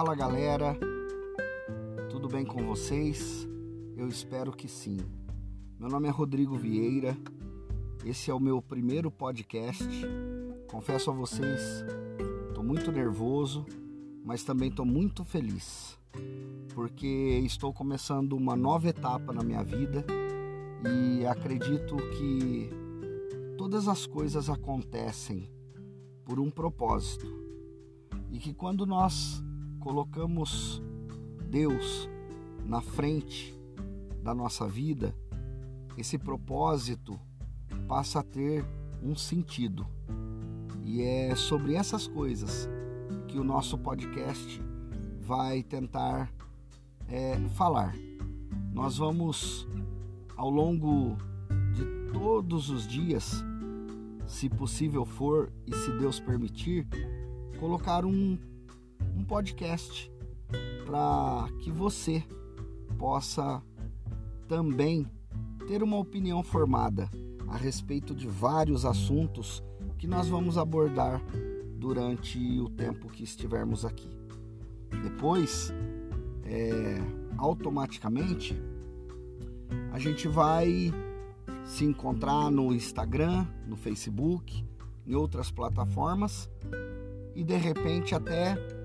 Fala galera, tudo bem com vocês? Eu espero que sim. Meu nome é Rodrigo Vieira, esse é o meu primeiro podcast. Confesso a vocês, estou muito nervoso, mas também estou muito feliz, porque estou começando uma nova etapa na minha vida e acredito que todas as coisas acontecem por um propósito e que quando nós colocamos Deus na frente da nossa vida, esse propósito passa a ter um sentido. E é sobre essas coisas que o nosso podcast vai tentar é, falar. Nós vamos, ao longo de todos os dias, se possível for e se Deus permitir, colocar um, um podcast para que você possa também ter uma opinião formada a respeito de vários assuntos que nós vamos abordar durante o tempo que estivermos aqui. Depois, é, automaticamente, a gente vai se encontrar no Instagram, no Facebook, em outras plataformas e de repente até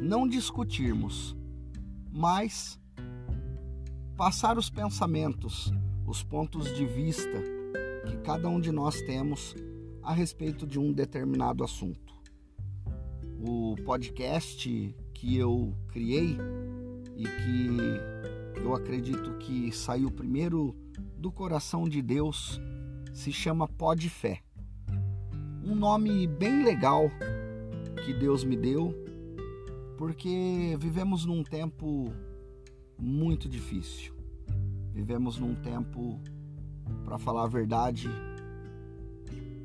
não discutirmos, mas passar os pensamentos, os pontos de vista que cada um de nós temos a respeito de um determinado assunto. O podcast que eu criei e que eu acredito que saiu primeiro do coração de Deus se chama Pod Fé. Um nome bem legal que Deus me deu, porque vivemos num tempo muito difícil. Vivemos num tempo, para falar a verdade,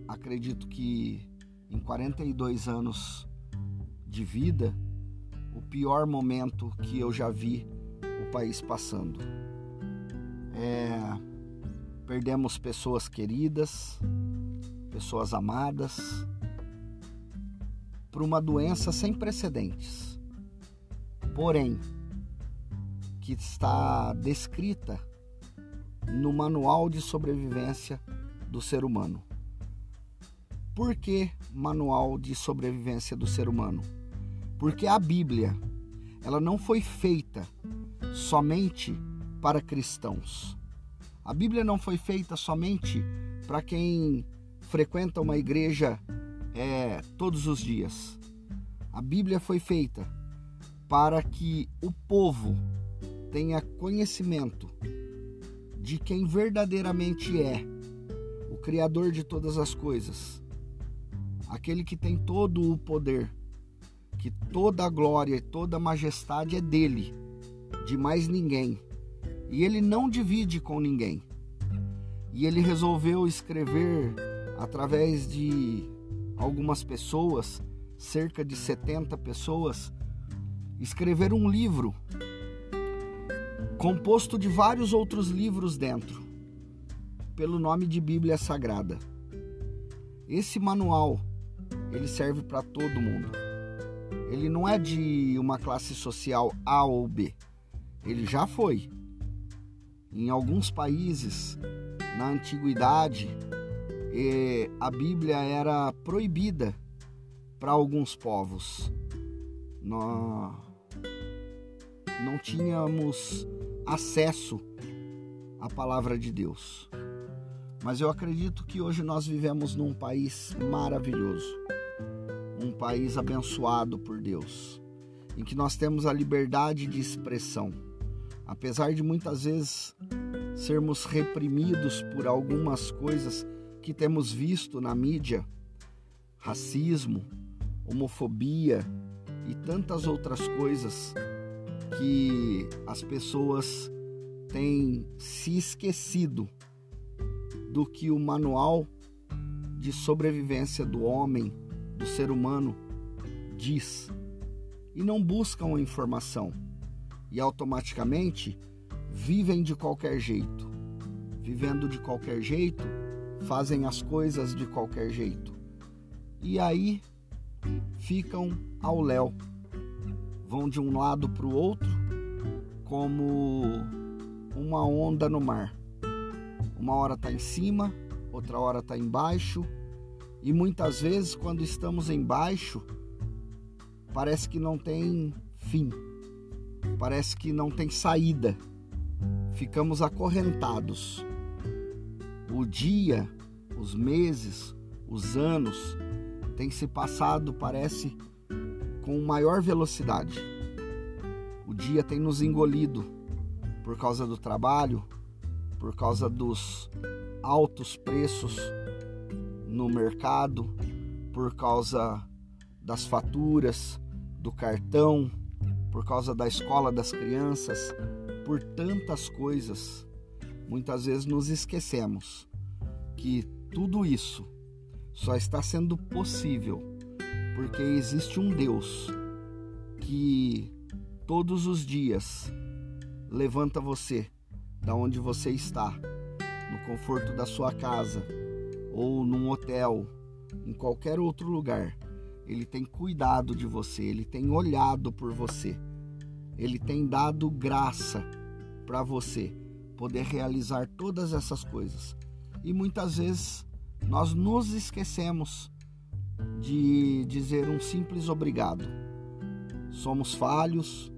acredito que em 42 anos de vida, o pior momento que eu já vi o país passando. É, perdemos pessoas queridas, pessoas amadas, por uma doença sem precedentes. Porém, que está descrita no Manual de Sobrevivência do Ser Humano. Por que Manual de Sobrevivência do Ser Humano? Porque a Bíblia, ela não foi feita somente para cristãos. A Bíblia não foi feita somente para quem frequenta uma igreja é, todos os dias. A Bíblia foi feita para que o povo tenha conhecimento de quem verdadeiramente é o Criador de todas as coisas, aquele que tem todo o poder, que toda a glória e toda a majestade é dele, de mais ninguém, e ele não divide com ninguém. E ele resolveu escrever através de algumas pessoas, cerca de 70 pessoas, escreveram um livro composto de vários outros livros dentro, pelo nome de Bíblia Sagrada. Esse manual, ele serve para todo mundo. Ele não é de uma classe social A ou B. Ele já foi. Em alguns países, na antiguidade, a Bíblia era proibida para alguns povos. Nós não tínhamos acesso à palavra de Deus. Mas eu acredito que hoje nós vivemos num país maravilhoso, um país abençoado por Deus, em que nós temos a liberdade de expressão. Apesar de muitas vezes sermos reprimidos por algumas coisas que temos visto na mídia, racismo, homofobia e tantas outras coisas que as pessoas têm se esquecido do que o manual de sobrevivência do homem, do ser humano, diz e não buscam a informação e automaticamente vivem de qualquer jeito. Vivendo de qualquer jeito, fazem as coisas de qualquer jeito. E aí ficam ao léu. Vão de um lado para o outro como uma onda no mar. Uma hora está em cima, outra hora está embaixo, e muitas vezes, quando estamos embaixo, parece que não tem fim, parece que não tem saída, ficamos acorrentados. O dia, os meses, os anos têm se passado, parece, com maior velocidade. O dia tem nos engolido por causa do trabalho, por causa dos altos preços no mercado, por causa das faturas, do cartão, por causa da escola das crianças, por tantas coisas. Muitas vezes nos esquecemos que tudo isso só está sendo possível porque existe um Deus que todos os dias levanta você da onde você está, no conforto da sua casa ou num hotel, em qualquer outro lugar. Ele tem cuidado de você, ele tem olhado por você. Ele tem dado graça para você poder realizar todas essas coisas. E muitas vezes nós nos esquecemos de dizer um simples obrigado. Somos falhos,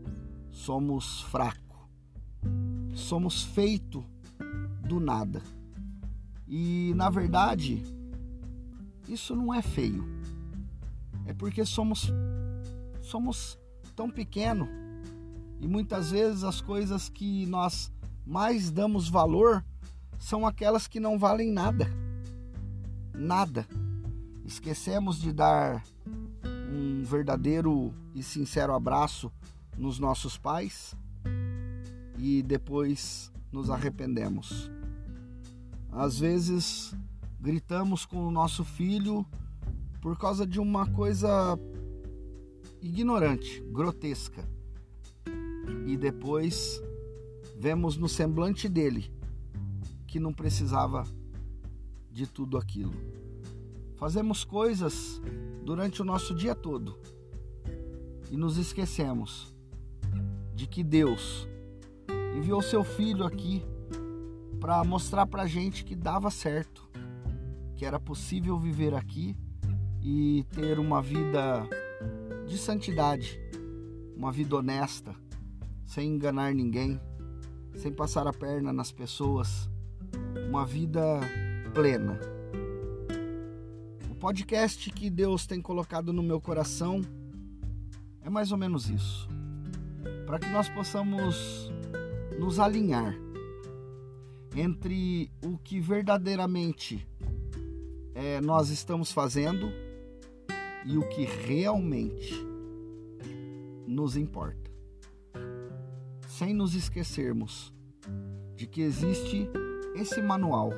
somos fracos, somos feito do nada. E na verdade, isso não é feio. É porque somos somos tão pequeno e muitas vezes as coisas que nós mais damos valor são aquelas que não valem nada. Nada. Esquecemos de dar um verdadeiro e sincero abraço nos nossos pais e depois nos arrependemos. Às vezes gritamos com o nosso filho por causa de uma coisa ignorante, grotesca. E depois vemos no semblante dele que não precisava de tudo aquilo. Fazemos coisas durante o nosso dia todo e nos esquecemos de que Deus enviou seu filho aqui para mostrar para gente que dava certo, que era possível viver aqui e ter uma vida de santidade, uma vida honesta, sem enganar ninguém, sem passar a perna nas pessoas, uma vida plena. Podcast que Deus tem colocado no meu coração é mais ou menos isso. Para que nós possamos nos alinhar entre o que verdadeiramente é, nós estamos fazendo e o que realmente nos importa. Sem nos esquecermos de que existe esse manual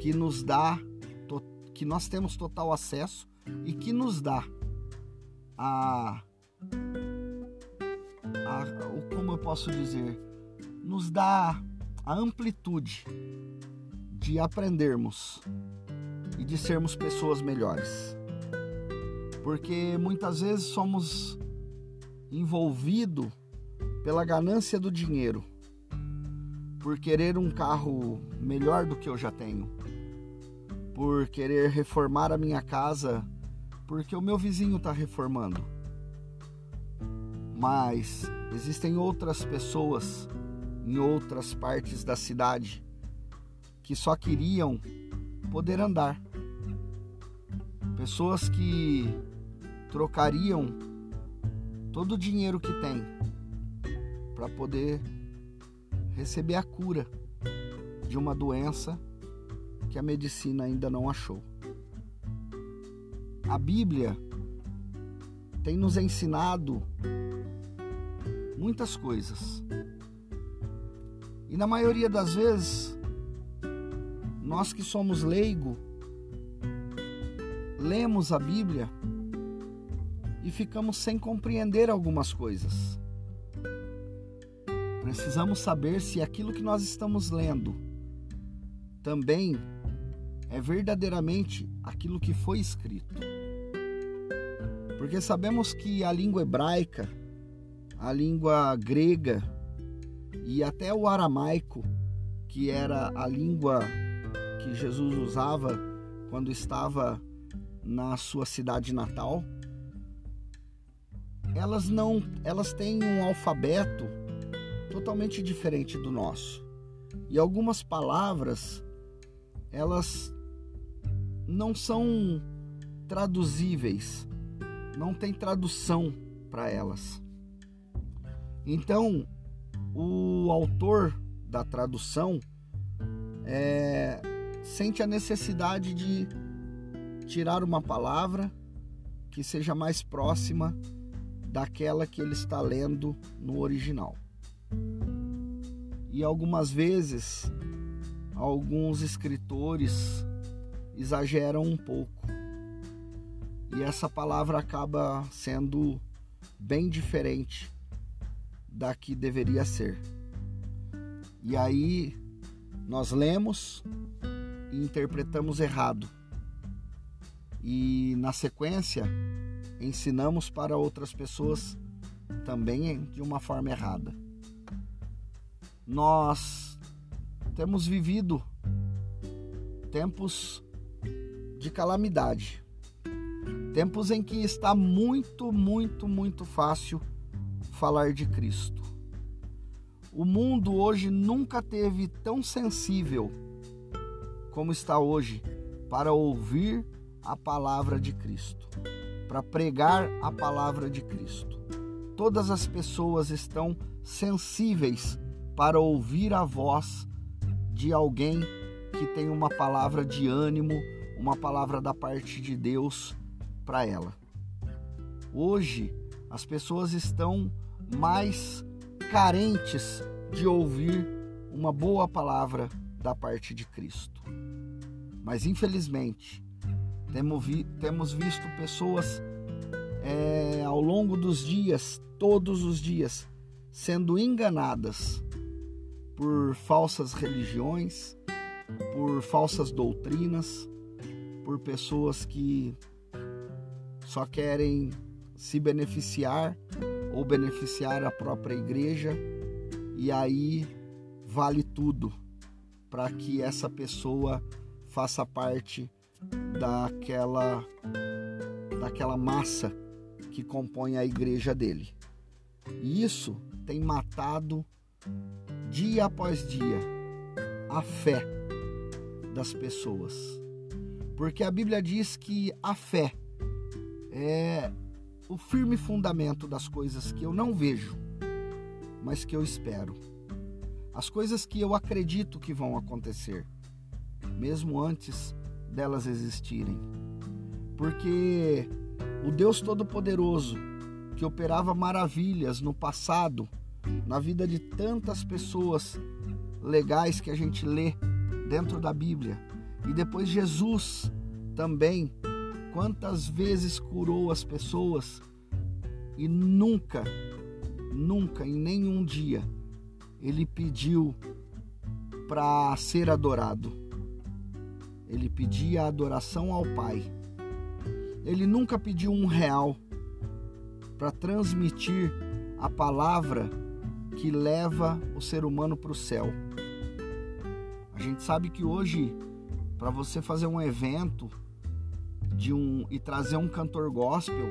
que nos dá, que nós temos total acesso e que nos dá a, a como eu posso dizer, nos dá a amplitude de aprendermos e de sermos pessoas melhores. Porque muitas vezes somos envolvidos pela ganância do dinheiro, por querer um carro melhor do que eu já tenho, por querer reformar a minha casa porque o meu vizinho está reformando. Mas existem outras pessoas em outras partes da cidade que só queriam poder andar. Pessoas que trocariam todo o dinheiro que têm para poder receber a cura de uma doença que a medicina ainda não achou. A Bíblia tem nos ensinado muitas coisas e na maioria das vezes, nós que somos leigo, lemos a Bíblia e ficamos sem compreender algumas coisas. Precisamos saber se aquilo que nós estamos lendo também é verdadeiramente aquilo que foi escrito. Porque sabemos que a língua hebraica a língua grega e até o aramaico, que era a língua que Jesus usava quando estava na sua cidade natal, elas não, elas têm um alfabeto totalmente diferente do nosso. E algumas palavras elas não são traduzíveis, não tem tradução para elas. Então, o autor da tradução é, sente a necessidade de tirar uma palavra que seja mais próxima daquela que ele está lendo no original. E algumas vezes, alguns escritores exageram um pouco. E essa palavra acaba sendo bem diferente da que deveria ser. E aí nós lemos e interpretamos errado. E na sequência ensinamos para outras pessoas também de uma forma errada. Nós temos vivido tempos de calamidade, tempos em que está muito, muito, muito fácil falar de Cristo. O mundo hoje nunca teve tão sensível como está hoje para ouvir a palavra de Cristo, para pregar a palavra de Cristo. Todas as pessoas estão sensíveis para ouvir a voz de alguém que tem uma palavra de ânimo, uma palavra da parte de Deus para ela. Hoje, as pessoas estão mais carentes de ouvir uma boa palavra da parte de Cristo. Mas infelizmente, temos visto pessoas é, ao longo dos dias, todos os dias, sendo enganadas por falsas religiões, por falsas doutrinas, por pessoas que só querem se beneficiar ou beneficiar a própria igreja, e aí vale tudo para que essa pessoa faça parte daquela daquela massa que compõe a igreja dele. E isso tem matado dia após dia a fé das pessoas. Porque a Bíblia diz que a fé é o firme fundamento das coisas que eu não vejo, mas que eu espero. As coisas que eu acredito que vão acontecer, mesmo antes delas existirem. Porque o Deus Todo-Poderoso, que operava maravilhas no passado, na vida de tantas pessoas legais que a gente lê dentro da Bíblia, e depois Jesus também quantas vezes curou as pessoas e nunca, nunca, em nenhum dia, ele pediu para ser adorado. Ele pedia adoração ao Pai. Ele nunca pediu um real para transmitir a palavra que leva o ser humano para o céu. A gente sabe que hoje, para você fazer um evento, de um e trazer um cantor gospel,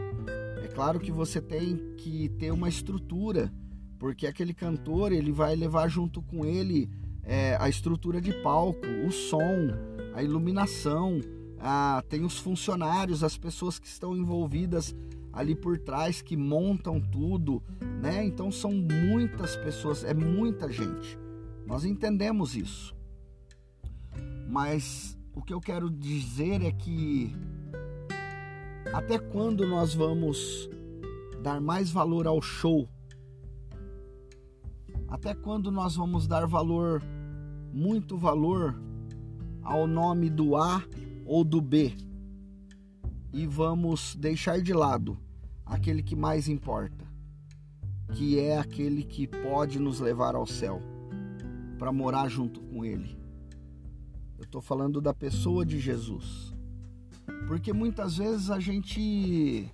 é claro que você tem que ter uma estrutura, porque aquele cantor ele vai levar junto com ele é, a estrutura de palco, o som, a iluminação, a, tem os funcionários, as pessoas que estão envolvidas ali por trás que montam tudo, né? Então são muitas pessoas, é muita gente. Nós entendemos isso. Mas o que eu quero dizer é que até quando nós vamos dar mais valor ao show? Até quando nós vamos dar valor, muito valor, ao nome do A ou do B? E vamos deixar de lado aquele que mais importa, que é aquele que pode nos levar ao céu, para morar junto com Ele. Eu estou falando da pessoa de Jesus. Porque muitas vezes a gente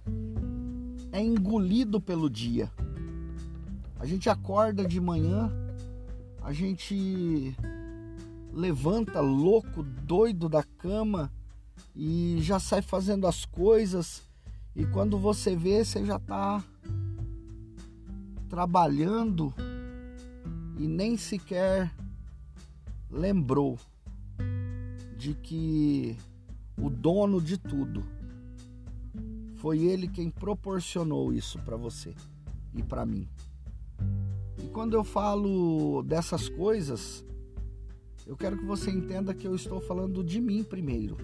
é engolido pelo dia. A gente acorda de manhã, a gente levanta louco, doido da cama e já sai fazendo as coisas. E quando você vê, você já está trabalhando e nem sequer lembrou de que o dono de tudo foi ele quem proporcionou isso para você e para mim. E quando eu falo dessas coisas, eu quero que você entenda que eu estou falando de mim primeiro.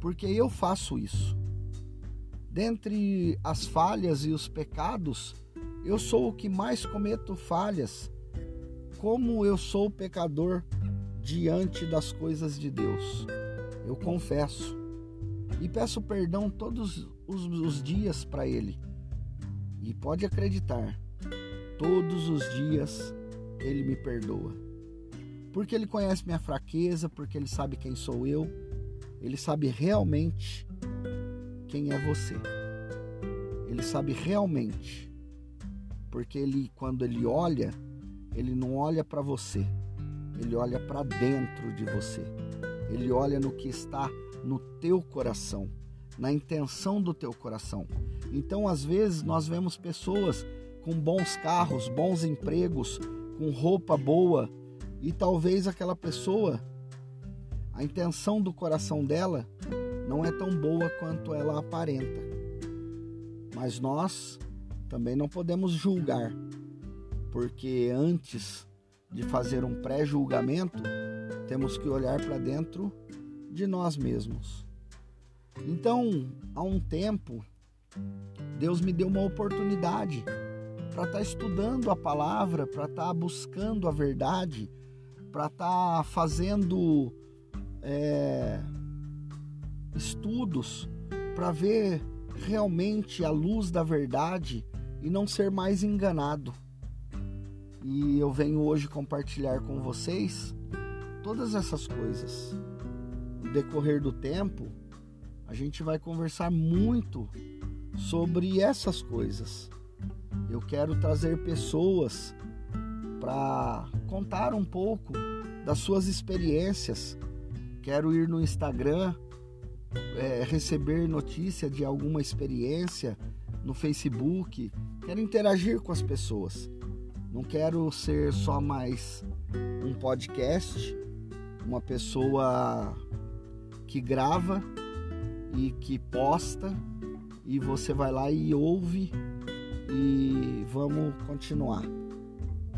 Porque eu faço isso. Dentre as falhas e os pecados, eu sou o que mais cometo falhas. Como eu sou pecador diante das coisas de Deus. Eu confesso e peço perdão todos os, os dias para Ele. E pode acreditar, todos os dias Ele me perdoa. Porque Ele conhece minha fraqueza, porque Ele sabe quem sou eu, Ele sabe realmente quem é você. Ele sabe realmente, porque Ele, quando Ele olha, Ele não olha para você, Ele olha para dentro de você. Ele olha no que está no teu coração, na intenção do teu coração. Então, às vezes, nós vemos pessoas com bons carros, bons empregos, com roupa boa, e talvez aquela pessoa, a intenção do coração dela não é tão boa quanto ela aparenta. Mas nós também não podemos julgar, porque antes de fazer um pré-julgamento, temos que olhar para dentro de nós mesmos. Então, há um tempo, Deus me deu uma oportunidade para estar tá estudando a palavra, para estar tá buscando a verdade, para estar tá fazendo é, estudos para ver realmente a luz da verdade e não ser mais enganado. E eu venho hoje compartilhar com vocês todas essas coisas. No decorrer do tempo, a gente vai conversar muito sobre essas coisas. Eu quero trazer pessoas para contar um pouco das suas experiências. Quero ir no Instagram, é, receber notícia de alguma experiência no Facebook. Quero interagir com as pessoas. Não quero ser só mais um podcast, uma pessoa que grava e que posta e você vai lá e ouve e vamos continuar.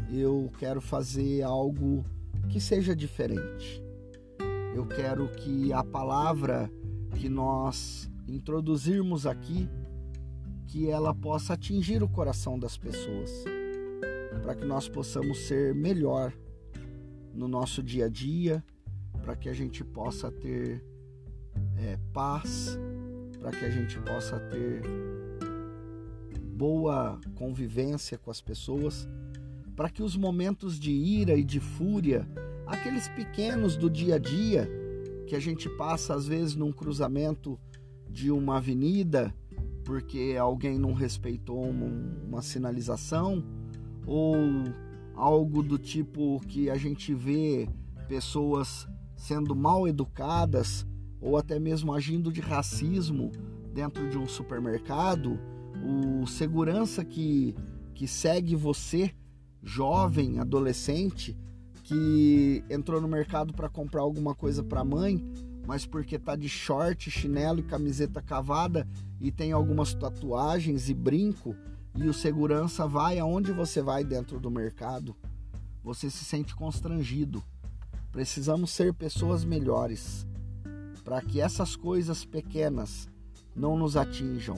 Eu quero fazer algo que seja diferente. Eu quero que a palavra que nós introduzirmos aqui que ela possa atingir o coração das pessoas, para que nós possamos ser melhor no nosso dia a dia, para que a gente possa ter é, paz, para que a gente possa ter boa convivência com as pessoas, para que os momentos de ira e de fúria, aqueles pequenos do dia a dia, que a gente passa às vezes num cruzamento de uma avenida porque alguém não respeitou uma, uma sinalização ou algo do tipo que a gente vê pessoas sendo mal educadas ou até mesmo agindo de racismo dentro de um supermercado, o segurança que, que segue você, jovem, adolescente, que entrou no mercado para comprar alguma coisa para a mãe, mas porque tá de short, chinelo e camiseta cavada e tem algumas tatuagens e brinco, e o segurança vai aonde você vai dentro do mercado, você se sente constrangido. Precisamos ser pessoas melhores para que essas coisas pequenas não nos atinjam,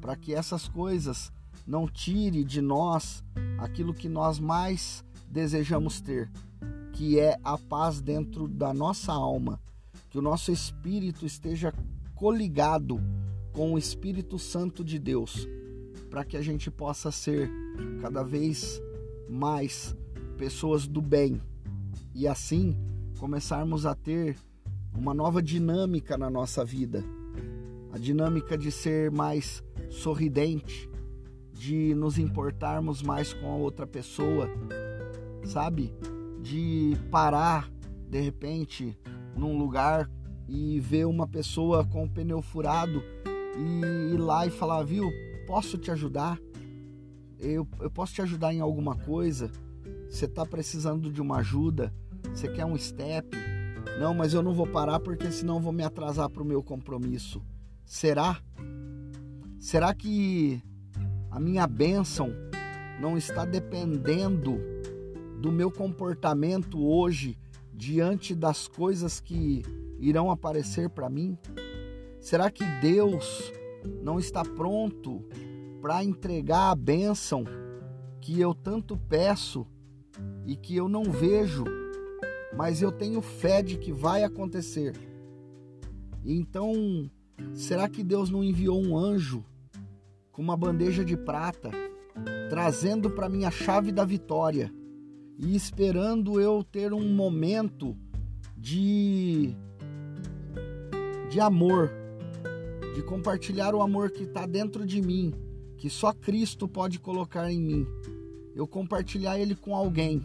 para que essas coisas não tire de nós aquilo que nós mais desejamos ter, que é a paz dentro da nossa alma, que o nosso espírito esteja coligado com o Espírito Santo de Deus para que a gente possa ser cada vez mais pessoas do bem e assim começarmos a ter uma nova dinâmica na nossa vida. A dinâmica de ser mais sorridente, de nos importarmos mais com a outra pessoa, sabe? De parar de repente num lugar e ver uma pessoa com o pneu furado e ir lá e falar, viu, posso te ajudar? Eu, eu posso te ajudar em alguma coisa? Você está precisando de uma ajuda? Você quer um step? Não, mas eu não vou parar porque senão vou me atrasar para o meu compromisso. Será? Será que a minha bênção não está dependendo do meu comportamento hoje diante das coisas que irão aparecer para mim? Será que Deus não está pronto para entregar a bênção que eu tanto peço e que eu não vejo, mas eu tenho fé de que vai acontecer? Então, será que Deus não enviou um anjo com uma bandeja de prata, trazendo para mim a chave da vitória e esperando eu ter um momento de de amor, de compartilhar o amor que está dentro de mim, que só Cristo pode colocar em mim. Eu compartilhar ele com alguém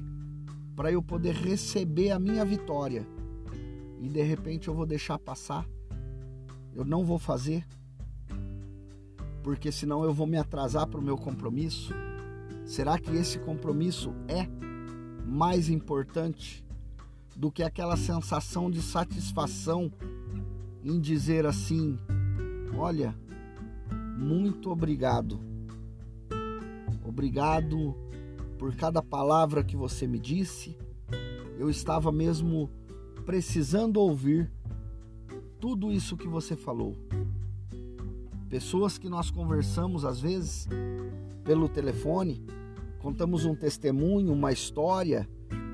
para eu poder receber a minha vitória. E de repente eu vou deixar passar. Eu não vou fazer porque senão eu vou me atrasar para o meu compromisso? Será que esse compromisso é mais importante do que aquela sensação de satisfação em dizer assim: olha, muito obrigado. Obrigado por cada palavra que você me disse. Eu estava mesmo precisando ouvir tudo isso que você falou. Pessoas que nós conversamos às vezes pelo telefone, contamos um testemunho, uma história,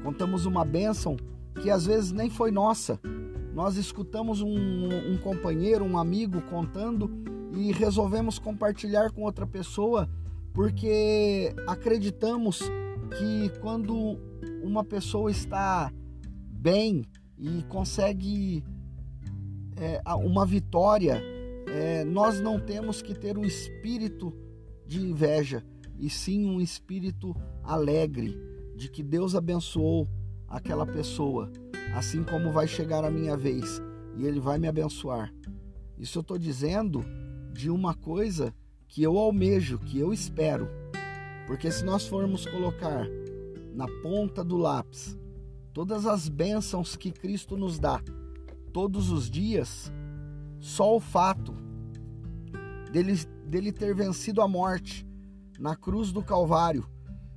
contamos uma bênção que às vezes nem foi nossa. Nós escutamos um, um companheiro, um amigo contando e resolvemos compartilhar com outra pessoa porque acreditamos que quando uma pessoa está bem e consegue é, uma vitória é, nós não temos que ter um espírito de inveja, e sim um espírito alegre de que Deus abençoou aquela pessoa, assim como vai chegar a minha vez e Ele vai me abençoar. Isso eu estou dizendo de uma coisa que eu almejo, que eu espero. Porque se nós formos colocar na ponta do lápis todas as bênçãos que Cristo nos dá todos os dias, só o fato dele, dele ter vencido a morte na cruz do Calvário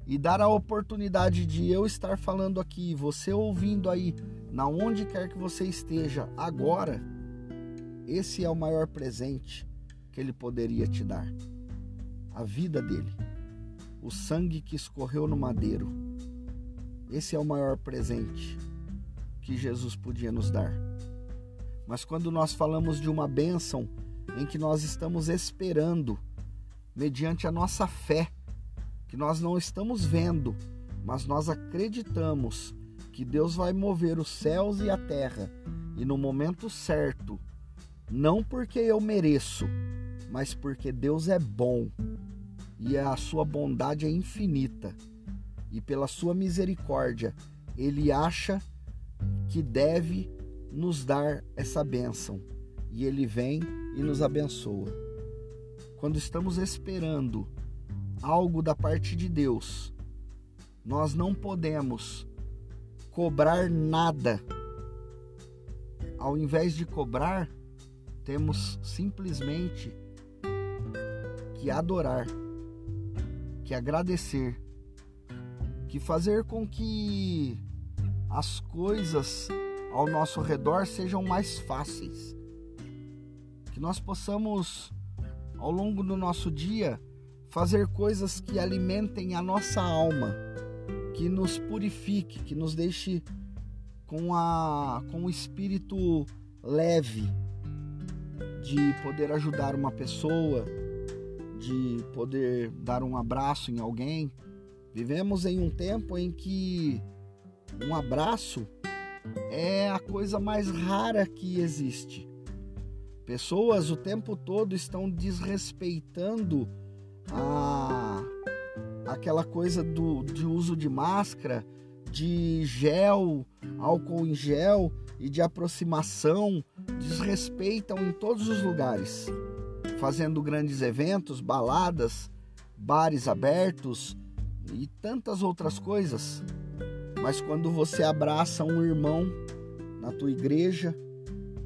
e dar a oportunidade de eu estar falando aqui, você ouvindo aí, na onde quer que você esteja agora, esse é o maior presente que ele poderia te dar. A vida dele, o sangue que escorreu no madeiro. Esse é o maior presente que Jesus podia nos dar. Mas quando nós falamos de uma bênção em que nós estamos esperando, mediante a nossa fé, que nós não estamos vendo, mas nós acreditamos que Deus vai mover os céus e a terra e no momento certo, não porque eu mereço, mas porque Deus é bom e a sua bondade é infinita e pela sua misericórdia ele acha que deve nos dar essa bênção e Ele vem e nos abençoa. Quando estamos esperando algo da parte de Deus, nós não podemos cobrar nada. Ao invés de cobrar, temos simplesmente que adorar, que agradecer, que fazer com que as coisas ao nosso redor sejam mais fáceis. Que nós possamos, ao longo do nosso dia, fazer coisas que alimentem a nossa alma, que nos purifique, que nos deixe com, a, com o espírito leve de poder ajudar uma pessoa, de poder dar um abraço em alguém. Vivemos em um tempo em que um abraço é a coisa mais rara que existe. Pessoas o tempo todo estão desrespeitando a, aquela coisa do, de uso de máscara, de gel, álcool em gel e de aproximação, desrespeitam em todos os lugares, fazendo grandes eventos, baladas, bares abertos e tantas outras coisas. Mas quando você abraça um irmão na tua igreja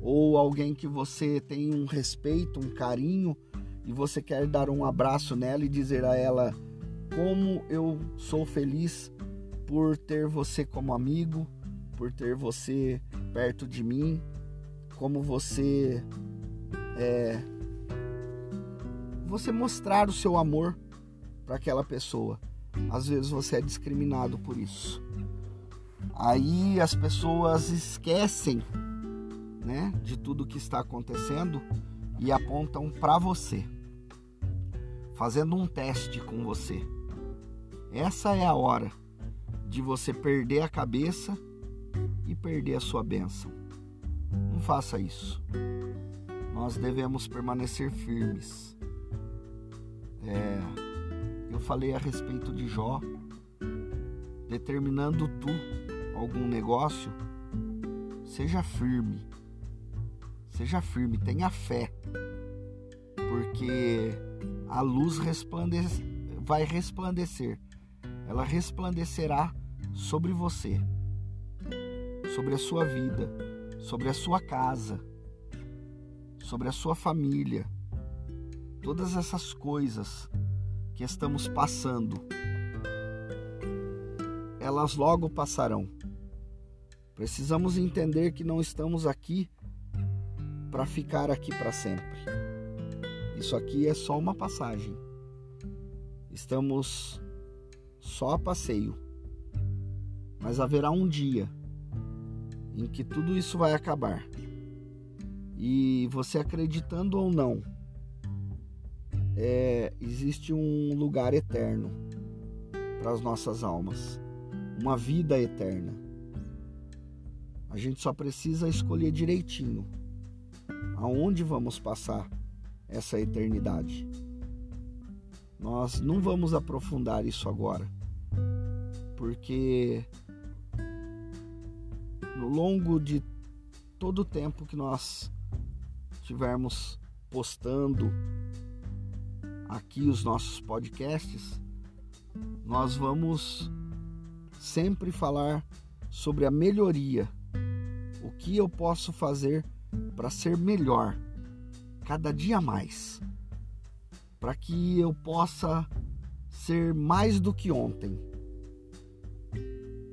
ou alguém que você tem um respeito, um carinho e você quer dar um abraço nela e dizer a ela como eu sou feliz por ter você como amigo, por ter você perto de mim, como você é, você mostrar o seu amor para aquela pessoa. Às vezes você é discriminado por isso. Aí as pessoas esquecem, né, de tudo que está acontecendo e apontam para você, fazendo um teste com você. Essa é a hora de você perder a cabeça e perder a sua bênção. Não faça isso. Nós devemos permanecer firmes. É, eu falei a respeito de Jó, determinando tu algum negócio, seja firme. Seja firme, tenha fé. Porque a luz resplandece, vai resplandecer. Ela resplandecerá sobre você, sobre a sua vida, sobre a sua casa, sobre a sua família. Todas essas coisas que estamos passando, elas logo passarão. Precisamos entender que não estamos aqui para ficar aqui para sempre. Isso aqui é só uma passagem. Estamos só a passeio. Mas haverá um dia em que tudo isso vai acabar. E você acreditando ou não, é, existe um lugar eterno para as nossas almas, uma vida eterna. A gente só precisa escolher direitinho aonde vamos passar essa eternidade. Nós não vamos aprofundar isso agora, porque no longo de todo o tempo que nós tivermos postando aqui os nossos podcasts, nós vamos sempre falar sobre a melhoria o que eu posso fazer para ser melhor cada dia mais, para que eu possa ser mais do que ontem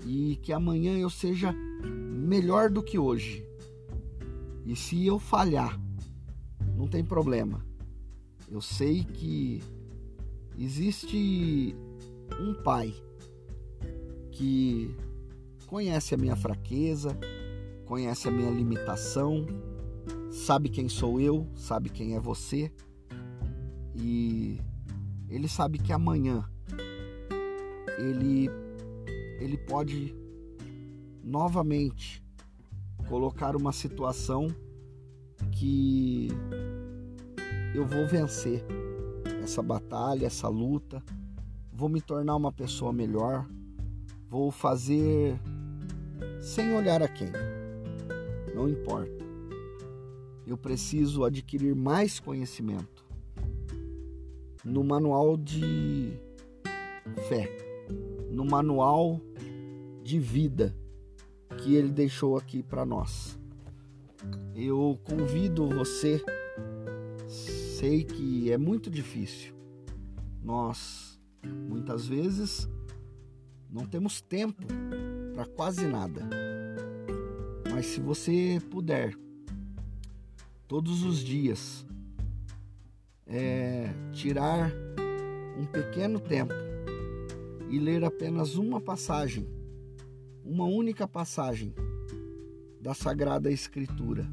e que amanhã eu seja melhor do que hoje. E se eu falhar, não tem problema. Eu sei que existe um pai que conhece a minha fraqueza, conhece a minha limitação, sabe quem sou eu, sabe quem é você. E ele sabe que amanhã ele ele pode novamente colocar uma situação que eu vou vencer essa batalha, essa luta, vou me tornar uma pessoa melhor, vou fazer sem olhar a quem. Não importa. Eu preciso adquirir mais conhecimento. No manual de fé, no manual de vida que ele deixou aqui para nós. Eu convido você, sei que é muito difícil. Nós muitas vezes não temos tempo para quase nada mas se você puder, todos os dias, é, tirar um pequeno tempo e ler apenas uma passagem, uma única passagem da Sagrada Escritura,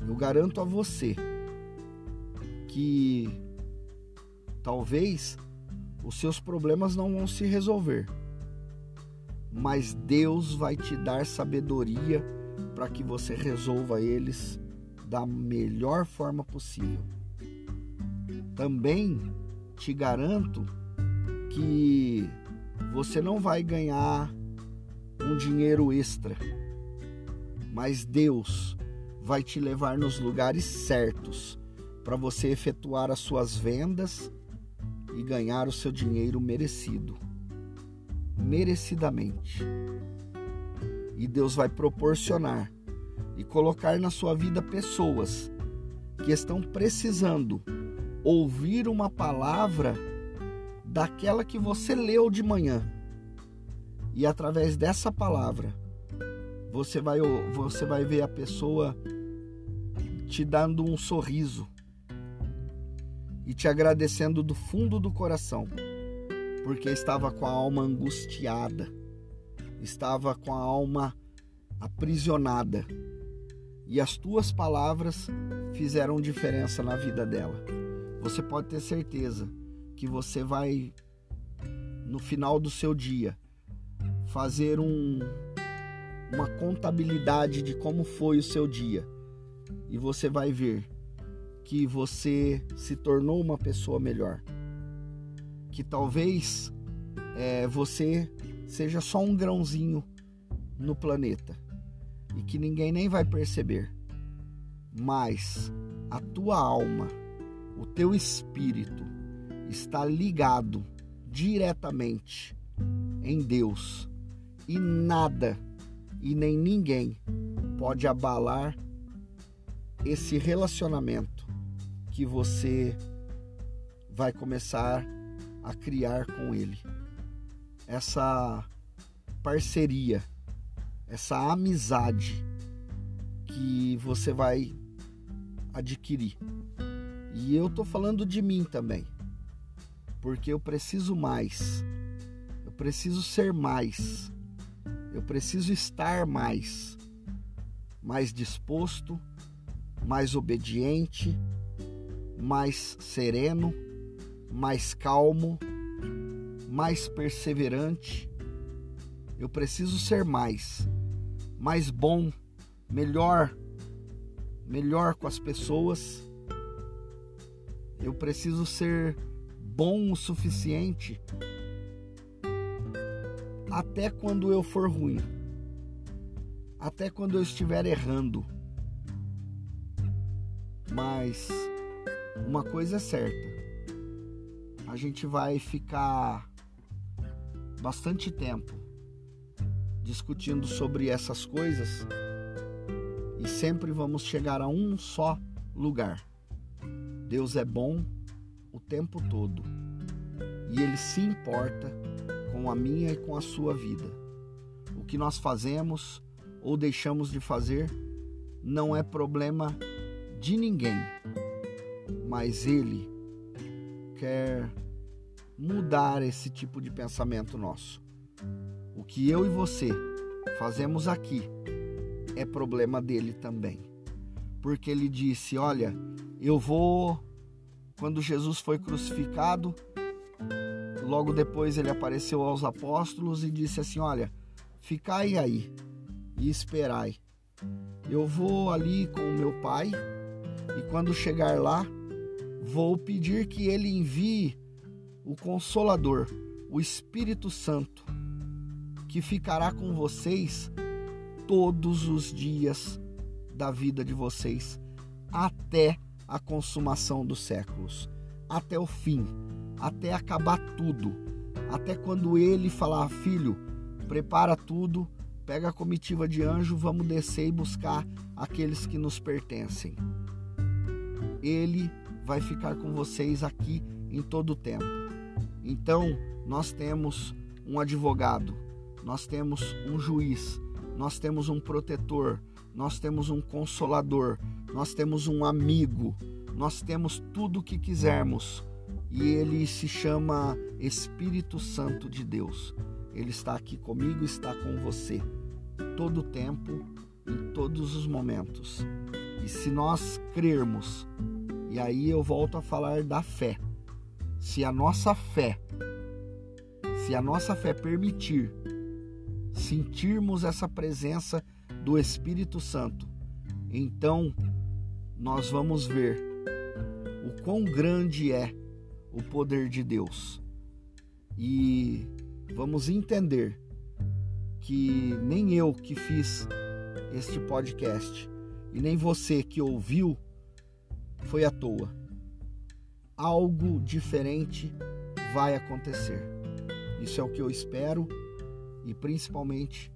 eu garanto a você que talvez os seus problemas não vão se resolver mas Deus vai te dar sabedoria para que você resolva eles da melhor forma possível. Também te garanto que você não vai ganhar um dinheiro extra, mas Deus vai te levar nos lugares certos para você efetuar as suas vendas e ganhar o seu dinheiro merecido. Merecidamente. E Deus vai proporcionar e colocar na sua vida pessoas que estão precisando ouvir uma palavra daquela que você leu de manhã. E através dessa palavra, você vai, você vai ver a pessoa te dando um sorriso e te agradecendo do fundo do coração, porque estava com a alma angustiada, estava com a alma aprisionada. E as tuas palavras fizeram diferença na vida dela. Você pode ter certeza que você vai, no final do seu dia, fazer um, uma contabilidade de como foi o seu dia. E você vai ver que você se tornou uma pessoa melhor. Que talvez é, você seja só um grãozinho no planeta e que ninguém nem vai perceber. Mas a tua alma, o teu espírito, está ligado diretamente em Deus e nada e nem ninguém pode abalar esse relacionamento que você vai começar a criar com Ele. Essa parceria, essa amizade que você vai adquirir. E eu tô falando de mim também porque eu preciso mais, eu preciso ser mais, eu preciso estar mais, mais disposto, mais obediente, mais sereno, mais calmo, mais perseverante. Eu preciso ser mais, mais bom, melhor, melhor com as pessoas. Eu preciso ser bom o suficiente até quando eu for ruim, até quando eu estiver errando. Mas uma coisa é certa, a gente vai ficar bastante tempo discutindo sobre essas coisas e sempre vamos chegar a um só lugar. Deus é bom o tempo todo e Ele se importa com a minha e com a sua vida. O que nós fazemos ou deixamos de fazer não é problema de ninguém, mas Ele quer mudar esse tipo de pensamento nosso. O que eu e você fazemos aqui é problema dele também. Porque ele disse: Olha, eu vou quando Jesus foi crucificado, logo depois ele apareceu aos apóstolos e disse assim: Olha, ficai aí e esperai. Eu vou ali com o meu pai e quando chegar lá, vou pedir que ele envie o Consolador, o Espírito Santo, que ficará com vocês todos os dias da vida de vocês, até a consumação dos séculos, até o fim, até acabar tudo, até quando ele falar: Filho, prepara tudo, pega a comitiva de anjo, vamos descer e buscar aqueles que nos pertencem. Ele vai ficar com vocês aqui em todo o tempo. Então, nós temos um advogado, nós temos um juiz, nós temos um protetor, nós temos um consolador, nós temos um amigo, nós temos tudo o que quisermos e ele se chama Espírito Santo de Deus. Ele está aqui comigo, está com você todo o tempo, em todos os momentos. E se nós crermos, e aí eu volto a falar da fé. Se a nossa fé, se a nossa fé permitir sentirmos essa presença do Espírito Santo, então nós vamos ver o quão grande é o poder de Deus. E vamos entender que nem eu que fiz este podcast e nem você que ouviu foi à toa. Algo diferente vai acontecer. Isso é o que eu espero e principalmente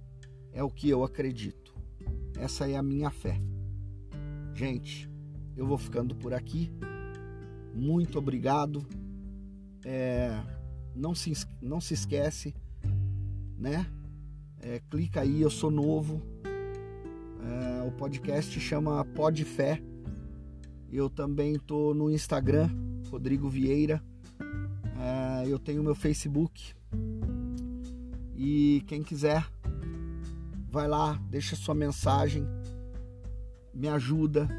é o que eu acredito. Essa é a minha fé. Gente, eu vou ficando por aqui. Muito obrigado. É, não, se, não se esquece, né? É, clica aí, eu sou novo. É, o podcast chama Pod Fé. Eu também tô no Instagram, Rodrigo Vieira. É, eu tenho meu Facebook. E quem quiser, vai lá, deixa sua mensagem, me ajuda.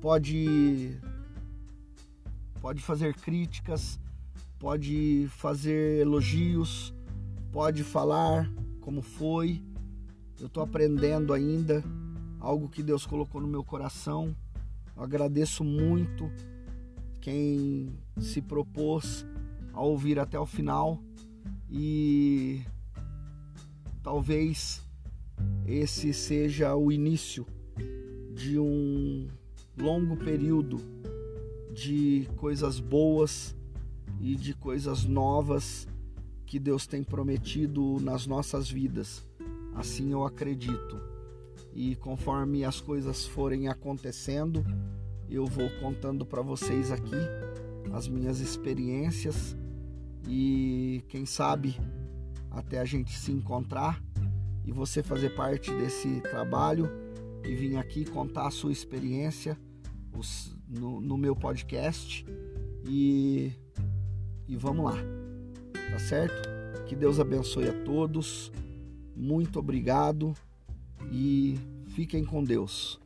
Pode pode fazer críticas, pode fazer elogios, pode falar como foi. Eu estou aprendendo ainda algo que Deus colocou no meu coração. Eu agradeço muito quem se propôs a ouvir até o final e talvez esse seja o início de um longo período de coisas boas e de coisas novas que Deus tem prometido nas nossas vidas. Assim eu acredito. E conforme as coisas forem acontecendo, eu vou contando para vocês aqui as minhas experiências e quem sabe até a gente se encontrar e você fazer parte desse trabalho e vir aqui contar a sua experiência no, no meu podcast e, e vamos lá, tá certo? Que Deus abençoe a todos, muito obrigado e fiquem com Deus.